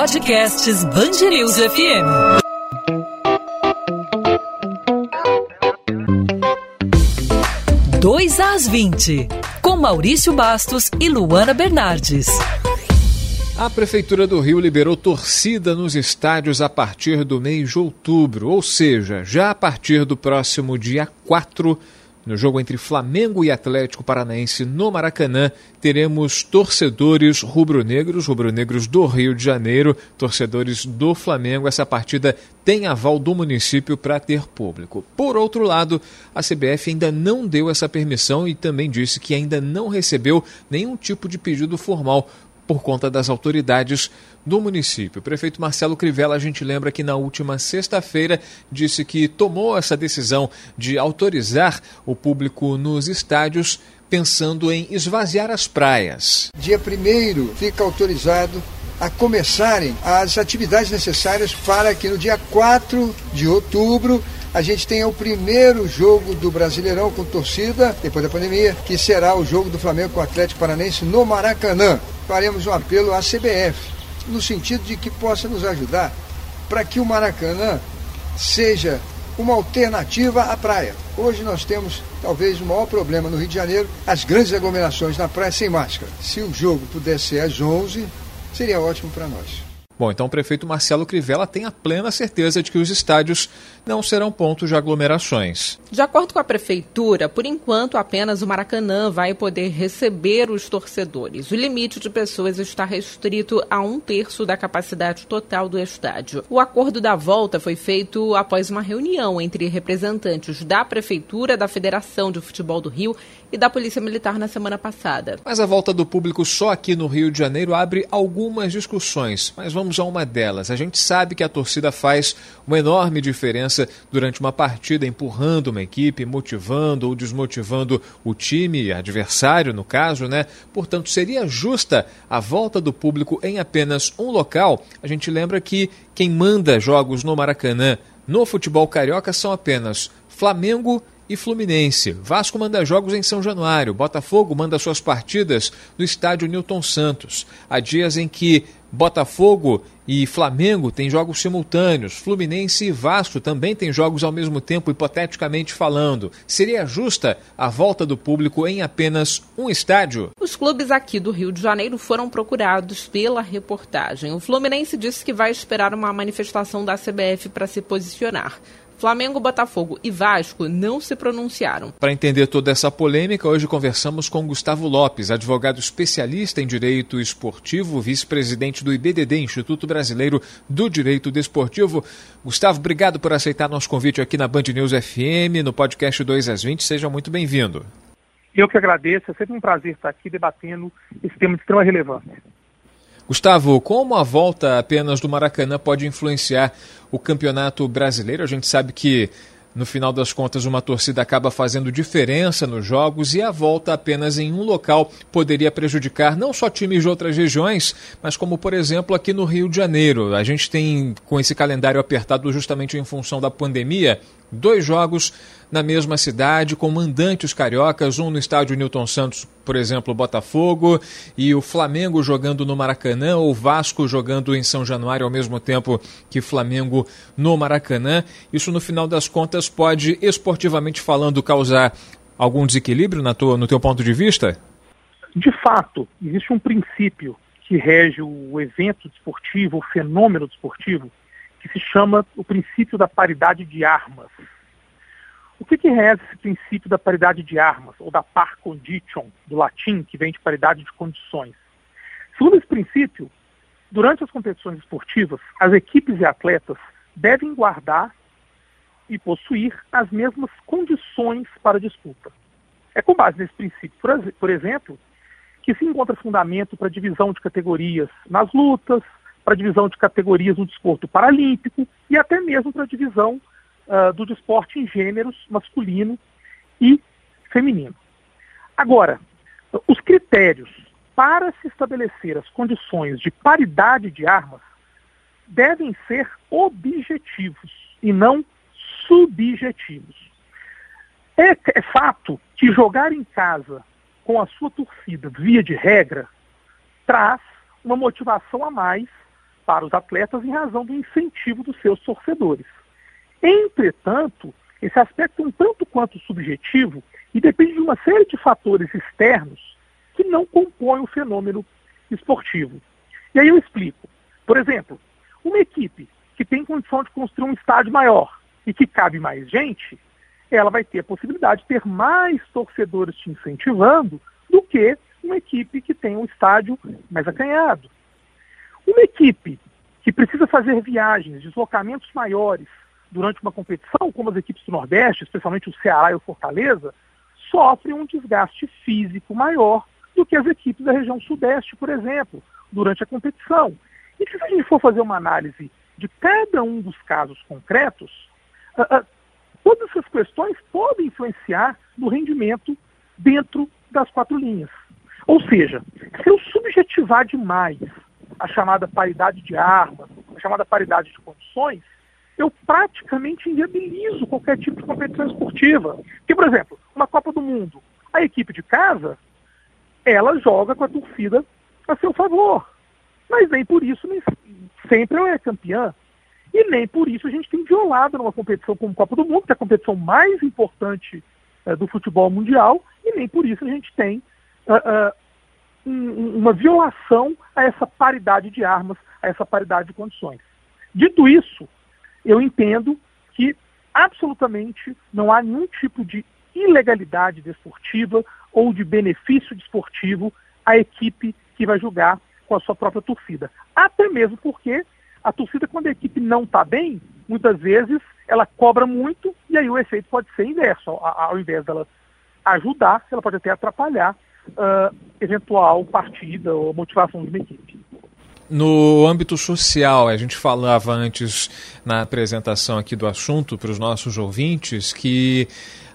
Podcasts Bangerils FM. Dois às 20, com Maurício Bastos e Luana Bernardes. A Prefeitura do Rio liberou torcida nos estádios a partir do mês de outubro, ou seja, já a partir do próximo dia 4 no jogo entre Flamengo e Atlético Paranaense no Maracanã, teremos torcedores rubro-negros, rubro-negros do Rio de Janeiro, torcedores do Flamengo. Essa partida tem aval do município para ter público. Por outro lado, a CBF ainda não deu essa permissão e também disse que ainda não recebeu nenhum tipo de pedido formal por conta das autoridades do município. O prefeito Marcelo Crivella, a gente lembra que na última sexta-feira disse que tomou essa decisão de autorizar o público nos estádios pensando em esvaziar as praias. Dia 1 fica autorizado a começarem as atividades necessárias para que no dia 4 de outubro a gente tenha o primeiro jogo do Brasileirão com torcida, depois da pandemia, que será o jogo do Flamengo com o Atlético Paranense no Maracanã faremos um apelo à CBF, no sentido de que possa nos ajudar para que o Maracanã seja uma alternativa à praia. Hoje nós temos talvez o maior problema no Rio de Janeiro, as grandes aglomerações na praia sem máscara. Se o jogo pudesse ser às 11, seria ótimo para nós. Bom, então o prefeito Marcelo Crivella tem a plena certeza de que os estádios não serão pontos de aglomerações. De acordo com a prefeitura, por enquanto apenas o Maracanã vai poder receber os torcedores. O limite de pessoas está restrito a um terço da capacidade total do estádio. O acordo da volta foi feito após uma reunião entre representantes da prefeitura, da Federação de Futebol do Rio e da Polícia Militar na semana passada. Mas a volta do público só aqui no Rio de Janeiro abre algumas discussões, mas vamos a uma delas. A gente sabe que a torcida faz uma enorme diferença durante uma partida, empurrando uma equipe, motivando ou desmotivando o time adversário, no caso, né? Portanto, seria justa a volta do público em apenas um local. A gente lembra que quem manda jogos no Maracanã no futebol carioca são apenas Flamengo e Fluminense. Vasco manda jogos em São Januário. Botafogo manda suas partidas no estádio Newton Santos. Há dias em que Botafogo e Flamengo têm jogos simultâneos. Fluminense e Vasco também têm jogos ao mesmo tempo, hipoteticamente falando. Seria justa a volta do público em apenas um estádio? Os clubes aqui do Rio de Janeiro foram procurados pela reportagem. O Fluminense disse que vai esperar uma manifestação da CBF para se posicionar. Flamengo, Botafogo e Vasco não se pronunciaram. Para entender toda essa polêmica, hoje conversamos com Gustavo Lopes, advogado especialista em direito esportivo, vice-presidente do IBDD, Instituto Brasileiro do Direito Desportivo. Gustavo, obrigado por aceitar nosso convite aqui na Band News FM, no podcast 2 às 20. Seja muito bem-vindo. Eu que agradeço, é sempre um prazer estar aqui debatendo esse tema de extrema relevância. Gustavo, como a volta apenas do Maracanã pode influenciar o campeonato brasileiro? A gente sabe que no final das contas, uma torcida acaba fazendo diferença nos jogos e a volta apenas em um local poderia prejudicar não só times de outras regiões, mas como, por exemplo, aqui no Rio de Janeiro. A gente tem, com esse calendário apertado justamente em função da pandemia, dois jogos na mesma cidade, com mandantes cariocas, um no estádio Newton Santos, por exemplo, Botafogo, e o Flamengo jogando no Maracanã, ou Vasco jogando em São Januário ao mesmo tempo que Flamengo no Maracanã. Isso, no final das contas, pode, esportivamente falando, causar algum desequilíbrio na tua, no teu ponto de vista? De fato, existe um princípio que rege o evento desportivo, o fenômeno desportivo, que se chama o princípio da paridade de armas. O que, que reza esse princípio da paridade de armas, ou da par condition, do latim, que vem de paridade de condições? Segundo esse princípio, durante as competições esportivas, as equipes e atletas devem guardar e possuir as mesmas condições para disputa. É com base nesse princípio, por exemplo, que se encontra fundamento para a divisão de categorias nas lutas, para a divisão de categorias no desporto paralímpico e até mesmo para a divisão uh, do desporte em gêneros masculino e feminino. Agora, os critérios para se estabelecer as condições de paridade de armas devem ser objetivos e não subjetivos. É, é fato que jogar em casa com a sua torcida, via de regra, traz uma motivação a mais para os atletas em razão do incentivo dos seus torcedores. Entretanto, esse aspecto é um tanto quanto subjetivo e depende de uma série de fatores externos que não compõem o fenômeno esportivo. E aí eu explico. Por exemplo, uma equipe que tem condição de construir um estádio maior e que cabe mais gente, ela vai ter a possibilidade de ter mais torcedores te incentivando do que uma equipe que tem um estádio mais acanhado. Uma equipe que precisa fazer viagens, deslocamentos maiores durante uma competição, como as equipes do Nordeste, especialmente o Ceará e o Fortaleza, sofre um desgaste físico maior do que as equipes da região Sudeste, por exemplo, durante a competição. E se a gente for fazer uma análise de cada um dos casos concretos, uh, uh, todas essas questões podem influenciar no rendimento dentro das quatro linhas. Ou seja, se eu subjetivar demais a chamada paridade de armas, a chamada paridade de condições, eu praticamente inviabilizo qualquer tipo de competição esportiva. Porque, por exemplo, uma Copa do Mundo, a equipe de casa, ela joga com a torcida a seu favor. Mas nem por isso nem sempre ela é campeã. E nem por isso a gente tem violado numa competição como Copa do Mundo, que é a competição mais importante uh, do futebol mundial, e nem por isso a gente tem uh, um, uma violação a essa paridade de armas, a essa paridade de condições. Dito isso, eu entendo que absolutamente não há nenhum tipo de ilegalidade desportiva ou de benefício desportivo à equipe que vai jogar com a sua própria torcida. Até mesmo porque a torcida, quando a equipe não está bem, muitas vezes ela cobra muito e aí o efeito pode ser inverso. Ao, invés dela ajudar, ela pode até atrapalhar uh, eventual partida ou motivação de uma equipe. No âmbito social, a gente falava antes na apresentação aqui do assunto para os nossos ouvintes que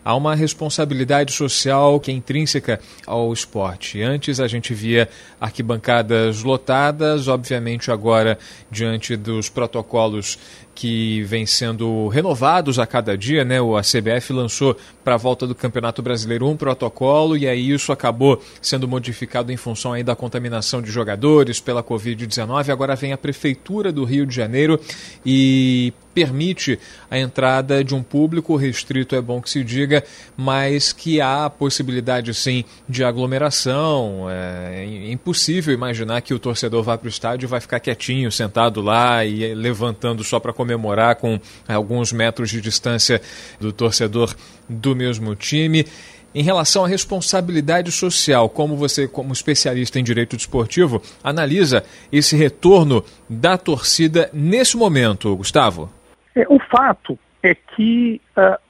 há uma responsabilidade social que é intrínseca ao esporte. Antes a gente via arquibancadas lotadas, obviamente agora, diante dos protocolos que vêm sendo renovados a cada dia, né? A CBF lançou para a volta do Campeonato Brasileiro um protocolo e aí isso acabou sendo modificado em função aí da contaminação de jogadores pela Covid-19. Agora vem a prefeitura do Rio de Janeiro e permite a entrada de um público restrito, é bom que se diga, mas que há possibilidade sim de aglomeração. É impossível imaginar que o torcedor vá para o estádio e vai ficar quietinho, sentado lá e levantando só para comemorar com alguns metros de distância do torcedor do mesmo time. Em relação à responsabilidade social, como você, como especialista em direito desportivo, analisa esse retorno da torcida nesse momento, Gustavo? É, o fato é que uh,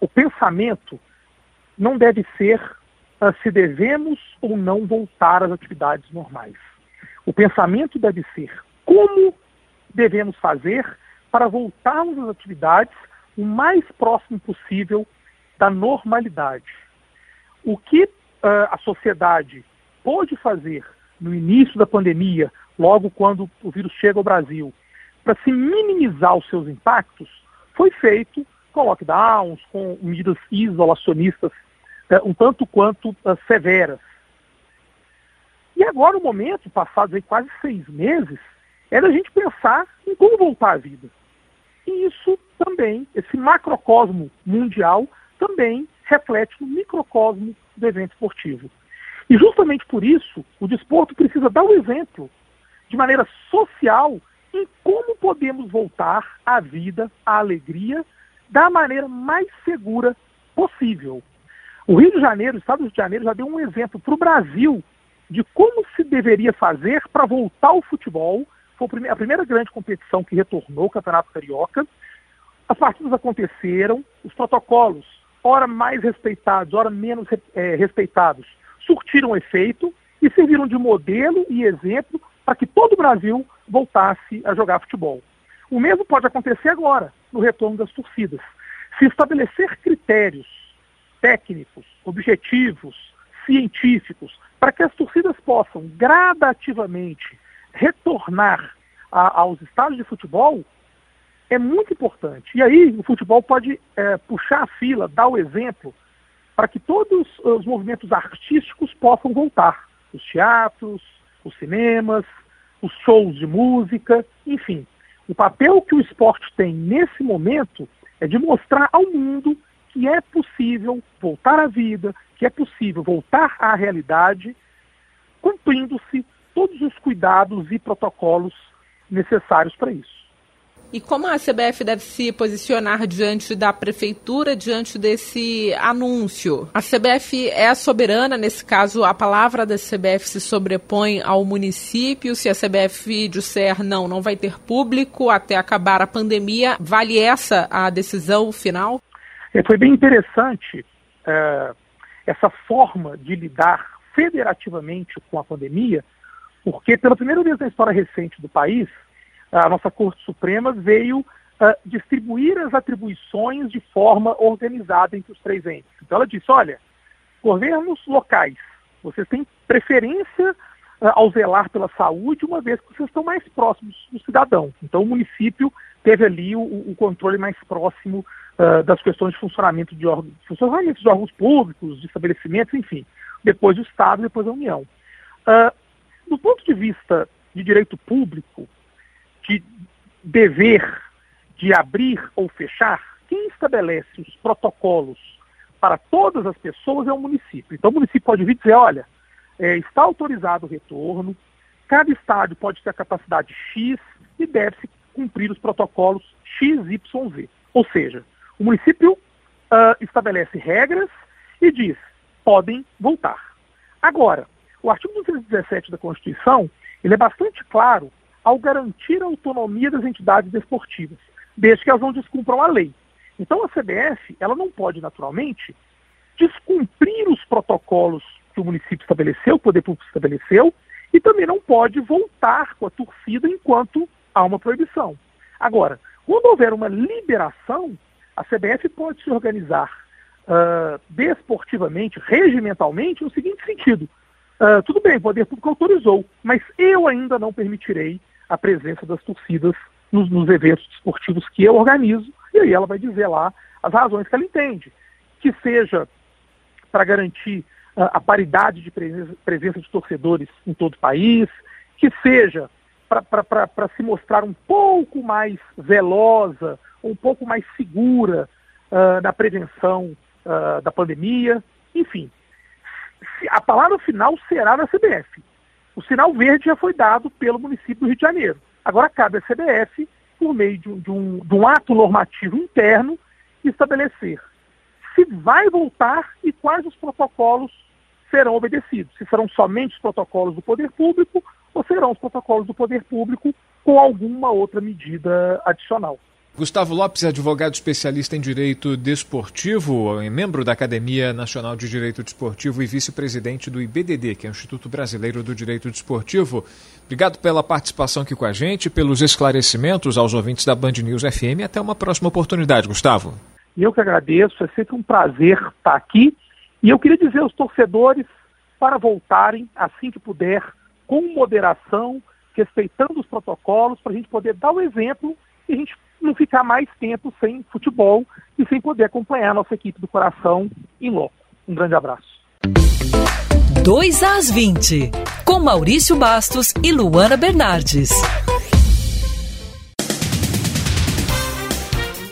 o pensamento não deve ser uh, se devemos ou não voltar às atividades normais. O pensamento deve ser como devemos fazer para voltarmos às atividades o mais próximo possível da normalidade. O que uh, a sociedade pôde fazer no início da pandemia, logo quando o vírus chega ao Brasil, para se minimizar os seus impactos, foi feito com lockdowns, com medidas isolacionistas uh, um tanto quanto uh, severas. E agora o momento, passados aí quase seis meses, é da gente pensar em como voltar à vida. E isso também, esse macrocosmo mundial, também reflete no microcosmo do evento esportivo. E justamente por isso, o desporto precisa dar o exemplo, de maneira social, em como podemos voltar à vida, à alegria, da maneira mais segura possível. O Rio de Janeiro, o Estado de Janeiro, já deu um exemplo para o Brasil de como se deveria fazer para voltar ao futebol foi a primeira grande competição que retornou o Campeonato Carioca. As partidas aconteceram, os protocolos, ora mais respeitados, ora menos é, respeitados, surtiram efeito e serviram de modelo e exemplo para que todo o Brasil voltasse a jogar futebol. O mesmo pode acontecer agora, no retorno das torcidas. Se estabelecer critérios técnicos, objetivos, científicos, para que as torcidas possam gradativamente retornar a, aos estádios de futebol é muito importante. E aí o futebol pode é, puxar a fila, dar o exemplo, para que todos os movimentos artísticos possam voltar. Os teatros, os cinemas, os shows de música, enfim. O papel que o esporte tem nesse momento é de mostrar ao mundo que é possível voltar à vida, que é possível voltar à realidade, cumprindo-se todos os cuidados e protocolos necessários para isso. E como a CBF deve se posicionar diante da prefeitura, diante desse anúncio? A CBF é soberana, nesse caso, a palavra da CBF se sobrepõe ao município. Se a CBF disser não, não vai ter público até acabar a pandemia, vale essa a decisão final? É, foi bem interessante é, essa forma de lidar federativamente com a pandemia, porque pela primeira vez na história recente do país, a nossa Corte Suprema veio uh, distribuir as atribuições de forma organizada entre os três entes. Então ela disse, olha, governos locais, vocês têm preferência uh, ao zelar pela saúde, uma vez que vocês estão mais próximos do cidadão. Então o município teve ali o, o controle mais próximo uh, das questões de funcionamento de, órgãos, funcionamento de órgãos públicos, de estabelecimentos, enfim. Depois o Estado, depois a União. do ponto de vista de direito público, de dever de abrir ou fechar, quem estabelece os protocolos para todas as pessoas é o município. Então o município pode vir dizer, olha, é, está autorizado o retorno, cada estádio pode ter a capacidade X e deve-se cumprir os protocolos XYZ. Ou seja, o município uh, estabelece regras e diz, podem voltar. Agora, o artigo 217 da Constituição, ele é bastante claro ao garantir a autonomia das entidades desportivas, desde que elas não descumpram a lei. Então a CBF, ela não pode naturalmente descumprir os protocolos que o município estabeleceu, o poder público estabeleceu, e também não pode voltar com a torcida enquanto há uma proibição. Agora, quando houver uma liberação, a CBF pode se organizar uh, desportivamente, regimentalmente, no seguinte sentido: uh, tudo bem, o poder público autorizou, mas eu ainda não permitirei a presença das torcidas nos, nos eventos esportivos que eu organizo, e aí ela vai dizer lá as razões que ela entende. Que seja para garantir uh, a paridade de presença, presença, de torcedores em todo o país, que seja para se mostrar um pouco mais velosa, um pouco mais segura uh, na prevenção uh, da pandemia, enfim. A palavra final será da CBF. O sinal verde já foi dado pelo município do Rio de Janeiro. Agora cabe à CBF, por meio de um, de um, de um ato normativo interno, estabelecer se vai voltar e quais os protocolos serão obedecidos. Se serão somente os protocolos do poder público ou serão os protocolos do poder público com alguma outra medida adicional. Gustavo Lopes advogado especialista em direito desportivo, é membro da Academia Nacional de Direito Desportivo e vice-presidente do IBDD, que é o Instituto Brasileiro do Direito Desportivo. Obrigado pela participação aqui com a gente, pelos esclarecimentos aos ouvintes da Band News FM. Até uma próxima oportunidade, Gustavo. Eu que agradeço, é sempre um prazer estar aqui. E eu queria dizer aos torcedores para voltarem assim que puder, com moderação, respeitando os protocolos, para a gente poder dar o exemplo e a gente não ficar mais tempo sem futebol e sem poder acompanhar a nossa equipe do coração em loco. Um grande abraço. 2 às 20, com Maurício Bastos e Luana Bernardes.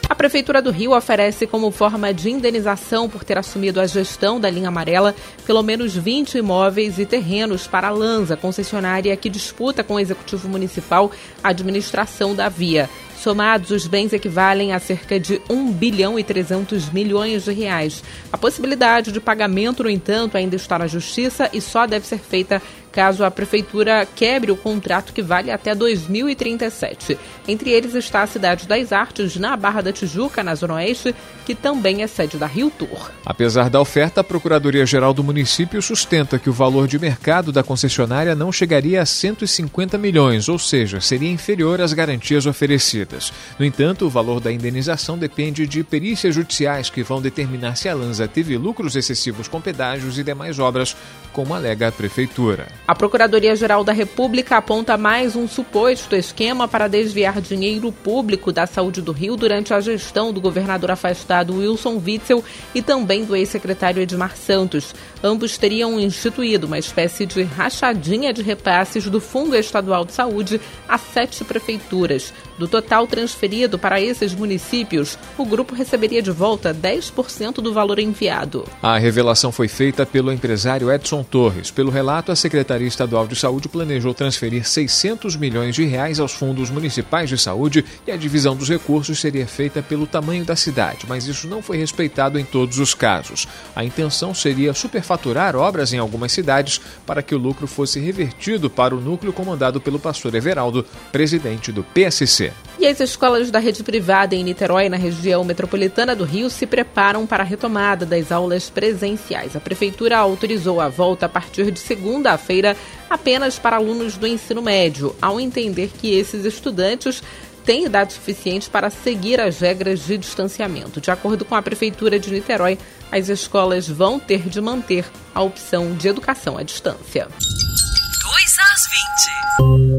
A Prefeitura do Rio oferece como forma de indenização por ter assumido a gestão da linha amarela pelo menos 20 imóveis e terrenos para a Lanza, concessionária que disputa com o Executivo Municipal a administração da via. Somados, os bens equivalem a cerca de 1 bilhão e 300 milhões de reais. A possibilidade de pagamento, no entanto, ainda está na Justiça e só deve ser feita caso a prefeitura quebre o contrato que vale até 2037. Entre eles está a cidade das Artes, na Barra da Tijuca, na Zona Oeste, que também é sede da Rio Tour. Apesar da oferta, a Procuradoria-Geral do município sustenta que o valor de mercado da concessionária não chegaria a 150 milhões, ou seja, seria inferior às garantias oferecidas. No entanto, o valor da indenização depende de perícias judiciais que vão determinar se a Lanza teve lucros excessivos com pedágios e demais obras, como alega a prefeitura. A Procuradoria-Geral da República aponta mais um suposto esquema para desviar dinheiro público da saúde do Rio durante a gestão do governador afastado Wilson Witzel e também do ex-secretário Edmar Santos. Ambos teriam instituído uma espécie de rachadinha de repasses do Fundo Estadual de Saúde a sete prefeituras. Do total transferido para esses municípios, o grupo receberia de volta 10% do valor enviado. A revelação foi feita pelo empresário Edson Torres. Pelo relato, a Secretaria Estadual de Saúde planejou transferir 600 milhões de reais aos fundos municipais de saúde e a divisão dos recursos seria feita pelo tamanho da cidade, mas isso não foi respeitado em todos os casos. A intenção seria superfaturar obras em algumas cidades para que o lucro fosse revertido para o núcleo comandado pelo pastor Everaldo, presidente do PSC. E as escolas da rede privada em Niterói, na região metropolitana do Rio, se preparam para a retomada das aulas presenciais. A prefeitura autorizou a volta a partir de segunda-feira apenas para alunos do ensino médio, ao entender que esses estudantes têm idade suficiente para seguir as regras de distanciamento. De acordo com a Prefeitura de Niterói, as escolas vão ter de manter a opção de educação à distância. 2 às 20.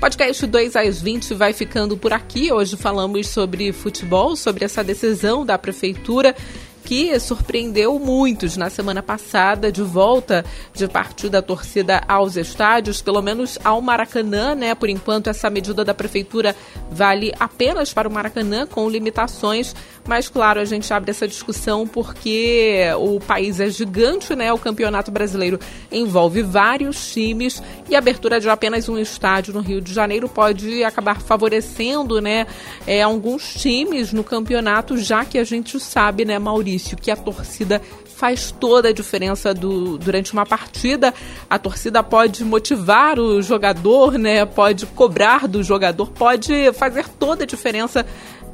Podcast 2 às 20 vai ficando por aqui. Hoje falamos sobre futebol, sobre essa decisão da prefeitura que surpreendeu muitos na semana passada, de volta de parte da torcida aos estádios, pelo menos ao Maracanã, né? Por enquanto, essa medida da prefeitura vale apenas para o Maracanã, com limitações, mas claro, a gente abre essa discussão porque o país é gigante, né? O Campeonato Brasileiro envolve vários times e a abertura de apenas um estádio no Rio de Janeiro pode acabar favorecendo, né? É, alguns times no campeonato, já que a gente sabe, né, Maurício? Que a torcida faz toda a diferença do, durante uma partida. A torcida pode motivar o jogador, né? Pode cobrar do jogador, pode fazer toda a diferença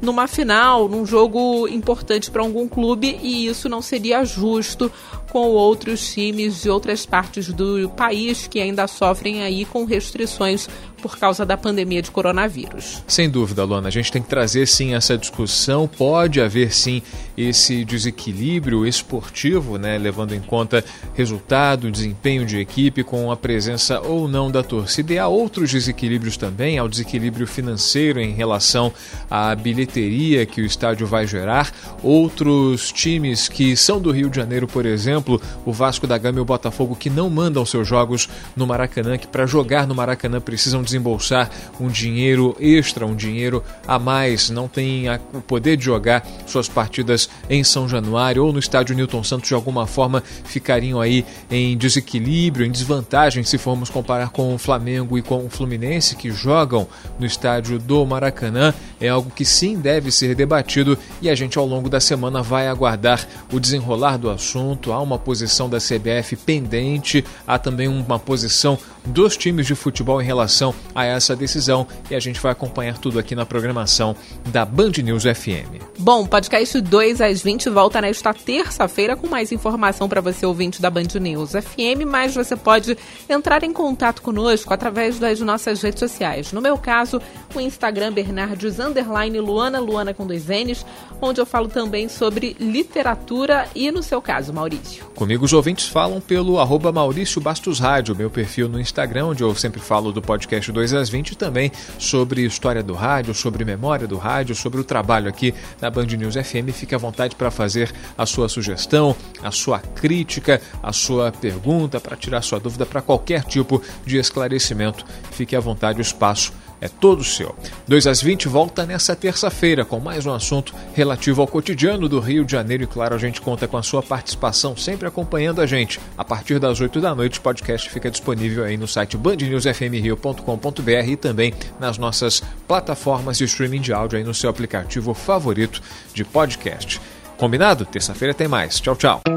numa final, num jogo importante para algum clube, e isso não seria justo com outros times de outras partes do país que ainda sofrem aí com restrições por causa da pandemia de coronavírus. Sem dúvida, Luana, a gente tem que trazer sim essa discussão. Pode haver sim esse desequilíbrio esportivo, né, levando em conta resultado, desempenho de equipe com a presença ou não da torcida. E há outros desequilíbrios também, há o desequilíbrio financeiro em relação à bilheteria que o estádio vai gerar. Outros times que são do Rio de Janeiro, por exemplo, o Vasco da Gama e o Botafogo, que não mandam seus jogos no Maracanã, que para jogar no Maracanã precisam desembolsar um dinheiro extra, um dinheiro a mais, não tem o poder de jogar suas partidas em São Januário ou no estádio Newton Santos, de alguma forma ficariam aí em desequilíbrio, em desvantagem se formos comparar com o Flamengo e com o Fluminense que jogam no estádio do Maracanã. É algo que sim deve ser debatido e a gente ao longo da semana vai aguardar o desenrolar do assunto. Há uma posição da CBF pendente, há também uma posição dos times de futebol em relação a essa decisão e a gente vai acompanhar tudo aqui na programação da Band News FM. Bom, podcast 2 às 20 volta nesta terça-feira com mais informação para você ouvinte da Band News FM, mas você pode entrar em contato conosco através das nossas redes sociais. No meu caso, o Instagram Bernardes underline Luana, Luana com dois N's, onde eu falo também sobre literatura e no seu caso, Maurício. Comigo os ouvintes falam pelo arroba Maurício Bastos Rádio, meu perfil no Instagram, onde eu sempre falo do podcast 2 às 20 também sobre história do rádio, sobre memória do rádio, sobre o trabalho aqui na Band News FM. Fique à vontade para fazer a sua sugestão, a sua crítica, a sua pergunta, para tirar sua dúvida, para qualquer tipo de esclarecimento. Fique à vontade, o espaço é todo seu. 2 às 20 volta nessa terça-feira com mais um assunto relativo ao cotidiano do Rio de Janeiro e claro, a gente conta com a sua participação, sempre acompanhando a gente. A partir das 8 da noite, o podcast fica disponível aí no site bandnewsfmrio.com.br e também nas nossas plataformas de streaming de áudio aí no seu aplicativo favorito de podcast. Combinado? Terça-feira tem mais. Tchau, tchau.